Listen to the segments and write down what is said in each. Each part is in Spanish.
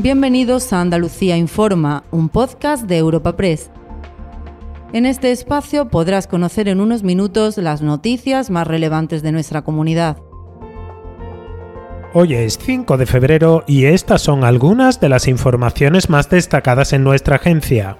Bienvenidos a Andalucía Informa, un podcast de Europa Press. En este espacio podrás conocer en unos minutos las noticias más relevantes de nuestra comunidad. Hoy es 5 de febrero y estas son algunas de las informaciones más destacadas en nuestra agencia.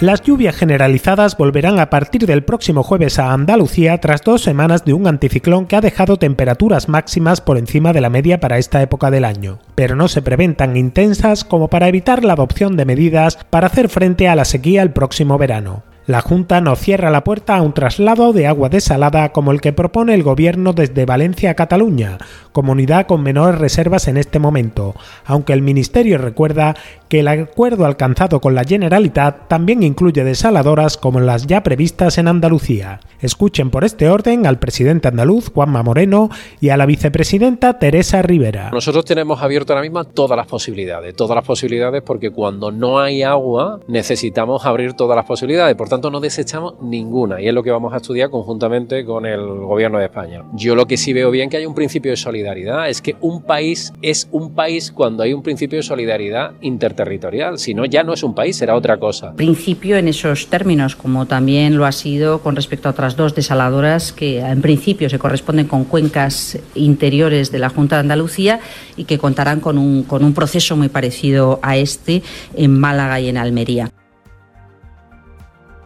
Las lluvias generalizadas volverán a partir del próximo jueves a Andalucía tras dos semanas de un anticiclón que ha dejado temperaturas máximas por encima de la media para esta época del año, pero no se prevén tan intensas como para evitar la adopción de medidas para hacer frente a la sequía el próximo verano. La Junta no cierra la puerta a un traslado de agua desalada como el que propone el Gobierno desde Valencia a Cataluña, comunidad con menores reservas en este momento, aunque el Ministerio recuerda que el acuerdo alcanzado con la Generalitat también incluye desaladoras como las ya previstas en Andalucía. Escuchen por este orden al presidente andaluz Juanma Moreno y a la vicepresidenta Teresa Rivera. Nosotros tenemos abierto ahora mismo todas las posibilidades, todas las posibilidades porque cuando no hay agua necesitamos abrir todas las posibilidades, por tanto no desechamos ninguna y es lo que vamos a estudiar conjuntamente con el gobierno de España. Yo lo que sí veo bien que hay un principio de solidaridad, es que un país es un país cuando hay un principio de solidaridad interterritorial, si no ya no es un país, será otra cosa. Principio en esos términos, como también lo ha sido con respecto a otras dos desaladoras que en principio se corresponden con cuencas interiores de la Junta de Andalucía y que contarán con un, con un proceso muy parecido a este en Málaga y en Almería.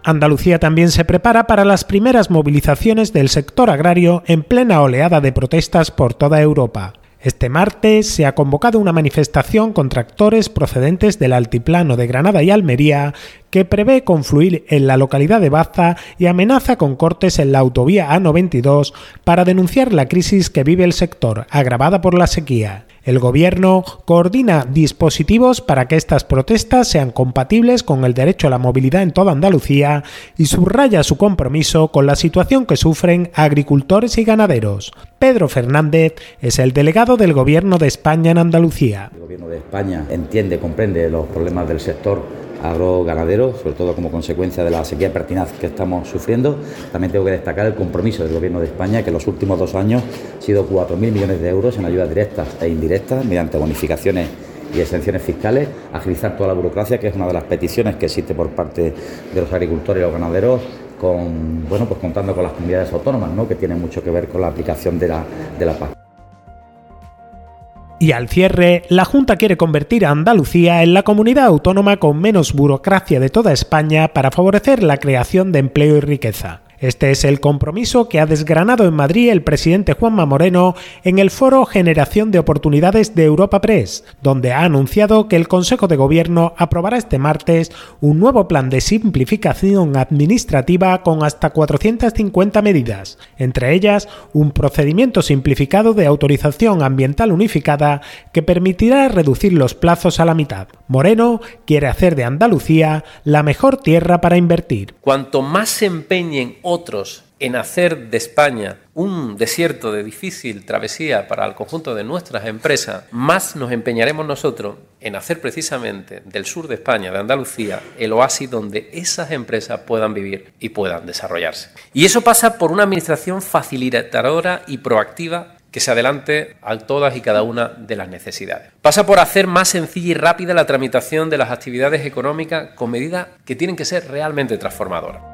Andalucía también se prepara para las primeras movilizaciones del sector agrario en plena oleada de protestas por toda Europa. Este martes se ha convocado una manifestación con tractores procedentes del altiplano de Granada y Almería que prevé confluir en la localidad de Baza y amenaza con cortes en la autovía A92 para denunciar la crisis que vive el sector, agravada por la sequía. El Gobierno coordina dispositivos para que estas protestas sean compatibles con el derecho a la movilidad en toda Andalucía y subraya su compromiso con la situación que sufren agricultores y ganaderos. Pedro Fernández es el delegado del Gobierno de España en Andalucía. El Gobierno de España entiende, comprende los problemas del sector agroganadero, sobre todo como consecuencia de la sequía pertinaz que estamos sufriendo. También tengo que destacar el compromiso del Gobierno de España, que en los últimos dos años ha sido 4.000 millones de euros en ayudas directas e indirectas mediante bonificaciones y exenciones fiscales, agilizar toda la burocracia, que es una de las peticiones que existe por parte de los agricultores y los ganaderos, con, bueno, pues contando con las comunidades autónomas, ¿no? que tienen mucho que ver con la aplicación de la, de la PAC. Y al cierre, la Junta quiere convertir a Andalucía en la comunidad autónoma con menos burocracia de toda España para favorecer la creación de empleo y riqueza. Este es el compromiso que ha desgranado en Madrid el presidente Juanma Moreno en el foro Generación de Oportunidades de Europa Press, donde ha anunciado que el Consejo de Gobierno aprobará este martes un nuevo plan de simplificación administrativa con hasta 450 medidas, entre ellas un procedimiento simplificado de autorización ambiental unificada que permitirá reducir los plazos a la mitad. Moreno quiere hacer de Andalucía la mejor tierra para invertir. Cuanto más se empeñen en hacer de España un desierto de difícil travesía para el conjunto de nuestras empresas, más nos empeñaremos nosotros en hacer precisamente del sur de España, de Andalucía, el oasis donde esas empresas puedan vivir y puedan desarrollarse. Y eso pasa por una administración facilitadora y proactiva que se adelante a todas y cada una de las necesidades. Pasa por hacer más sencilla y rápida la tramitación de las actividades económicas con medidas que tienen que ser realmente transformadoras.